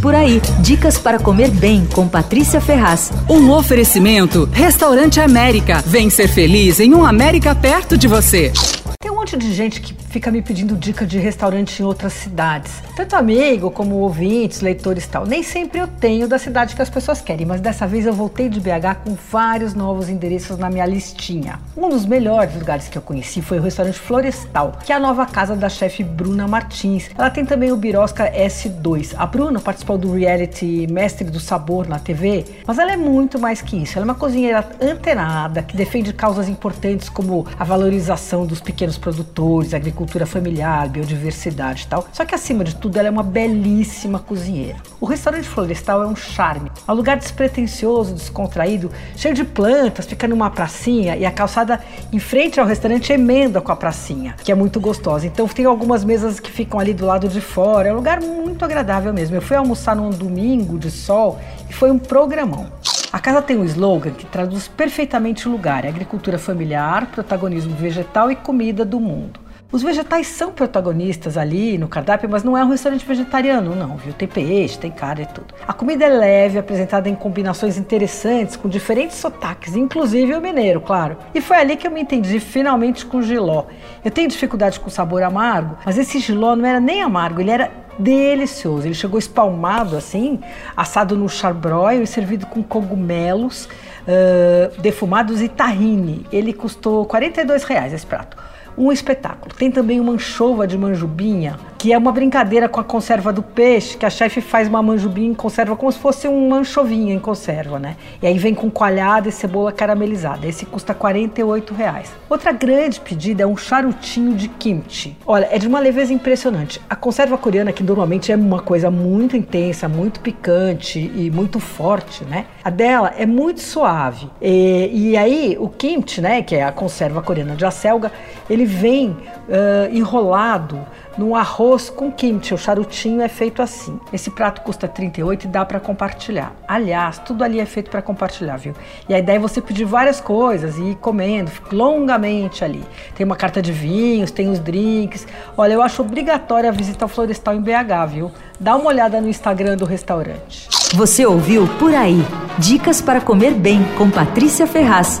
Por aí, dicas para comer bem com Patrícia Ferraz. Um oferecimento: Restaurante América. Vem ser feliz em um América perto de você. Tem um monte de gente que fica me pedindo dica de restaurante em outras cidades. Tanto amigo como ouvintes, leitores e tal. Nem sempre eu tenho da cidade que as pessoas querem, mas dessa vez eu voltei de BH com vários novos endereços na minha listinha. Um dos melhores lugares que eu conheci foi o restaurante Florestal, que é a nova casa da chefe Bruna Martins. Ela tem também o Birosca S2. A Bruna participou do reality Mestre do Sabor na TV, mas ela é muito mais que isso. Ela é uma cozinheira antenada que defende causas importantes como a valorização dos pequenos produtores, agricultura familiar, biodiversidade e tal. Só que acima de tudo, ela é uma belíssima cozinheira. O restaurante florestal é um charme. É um lugar despretensioso, descontraído, cheio de plantas, fica numa pracinha e a calçada em frente ao restaurante emenda com a pracinha, que é muito gostosa. Então tem algumas mesas que ficam ali do lado de fora. É um lugar muito agradável mesmo. Eu fui almoçar num domingo de sol e foi um programão. A casa tem um slogan que traduz perfeitamente o lugar: é agricultura familiar, protagonismo vegetal e comida do mundo. Os vegetais são protagonistas ali no cardápio, mas não é um restaurante vegetariano, não, viu? Tem peixe, tem carne e tudo. A comida é leve, apresentada em combinações interessantes, com diferentes sotaques, inclusive o mineiro, claro. E foi ali que eu me entendi finalmente com o giló. Eu tenho dificuldade com sabor amargo, mas esse giló não era nem amargo, ele era delicioso. Ele chegou espalmado assim, assado no charbroil e servido com cogumelos uh, defumados e tahine. Ele custou 42 reais esse prato um espetáculo. Tem também uma anchova de manjubinha, que é uma brincadeira com a conserva do peixe, que a chefe faz uma manjubinha em conserva como se fosse uma anchovinha em conserva, né? E aí vem com coalhada e cebola caramelizada. Esse custa 48 reais. Outra grande pedida é um charutinho de kimchi. Olha, é de uma leveza impressionante. A conserva coreana, que normalmente é uma coisa muito intensa, muito picante e muito forte, né? A dela é muito suave. E, e aí, o kimchi, né, que é a conserva coreana de acelga, ele vem uh, enrolado num arroz com kimchi. O charutinho é feito assim. Esse prato custa 38 e dá para compartilhar. Aliás, tudo ali é feito para compartilhar, viu? E a ideia é você pedir várias coisas e ir comendo longamente ali. Tem uma carta de vinhos, tem os drinks. Olha, eu acho obrigatória a visita ao Florestal em BH, viu? Dá uma olhada no Instagram do restaurante. Você ouviu Por Aí. Dicas para comer bem com Patrícia Ferraz.